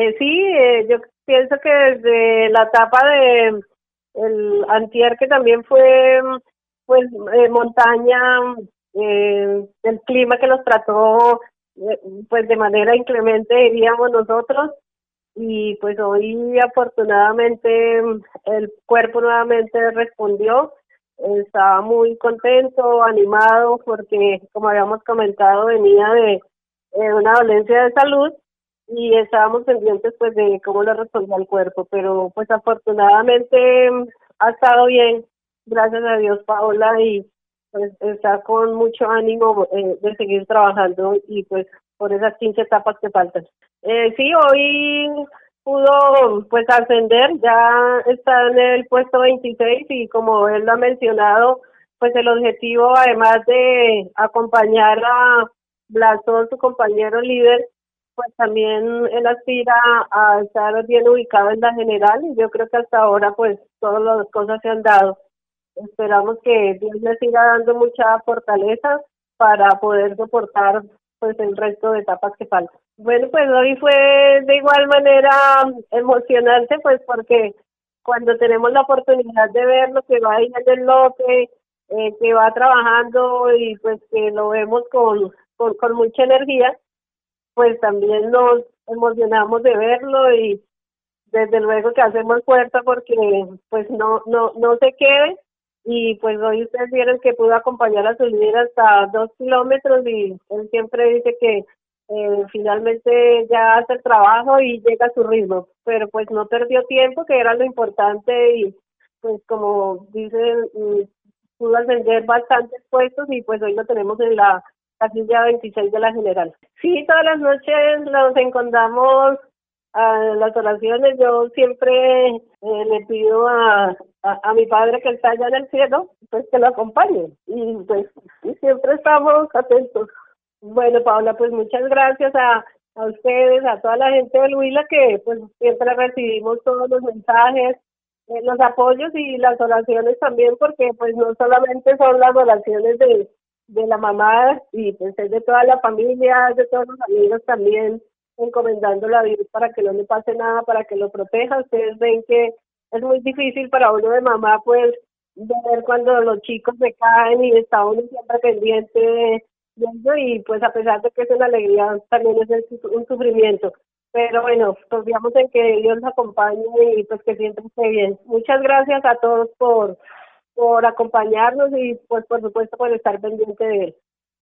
Eh, sí, eh, yo pienso que desde la etapa de el antier que también fue pues eh, montaña, eh, el clima que los trató eh, pues de manera inclemente diríamos nosotros. Y pues hoy afortunadamente el cuerpo nuevamente respondió. Estaba muy contento, animado, porque como habíamos comentado venía de una dolencia de salud y estábamos pendientes pues de cómo le respondía el cuerpo, pero pues afortunadamente ha estado bien, gracias a Dios Paola y pues está con mucho ánimo eh, de seguir trabajando y pues por esas 15 etapas que faltan. Eh, sí, hoy pudo pues ascender, ya está en el puesto 26 y como él lo ha mencionado, pues el objetivo además de acompañar a Blasón, su compañero líder, pues también él aspira a estar bien ubicado en la general y yo creo que hasta ahora pues todas las cosas se han dado. Esperamos que Dios le siga dando mucha fortaleza para poder soportar pues el resto de etapas que faltan. Bueno, pues hoy fue de igual manera emocionante, pues porque cuando tenemos la oportunidad de ver lo que va en el lote, eh, que va trabajando y pues que lo vemos con, con, con mucha energía, pues también nos emocionamos de verlo y desde luego que hacemos fuerza porque pues no no no se quede. Y pues hoy ustedes vieron que pudo acompañar a su líder hasta dos kilómetros y él siempre dice que eh, finalmente ya hace el trabajo y llega a su ritmo, pero pues no perdió tiempo, que era lo importante y pues como dicen, mm, pudo ascender bastantes puestos y pues hoy lo tenemos en la casilla 26 de la general. Sí, todas las noches nos encontramos a las oraciones, yo siempre eh, le pido a, a, mi padre que está allá en el cielo, pues que lo acompañe y pues y siempre estamos atentos. Bueno, Paula, pues muchas gracias a, a ustedes, a toda la gente de Huila que pues siempre recibimos todos los mensajes, eh, los apoyos y las oraciones también, porque pues no solamente son las oraciones de, de la mamá y es de toda la familia, de todos los amigos también encomendando la vida para que no le pase nada, para que lo proteja. Ustedes ven que es muy difícil para uno de mamá, pues, ver cuando los chicos se caen y está uno siempre pendiente de ello y pues a pesar de que es una alegría, también es un sufrimiento. Pero bueno, confiamos en que Dios nos acompañe y pues que siempre esté bien. Muchas gracias a todos por, por acompañarnos y pues por supuesto por estar pendiente de él.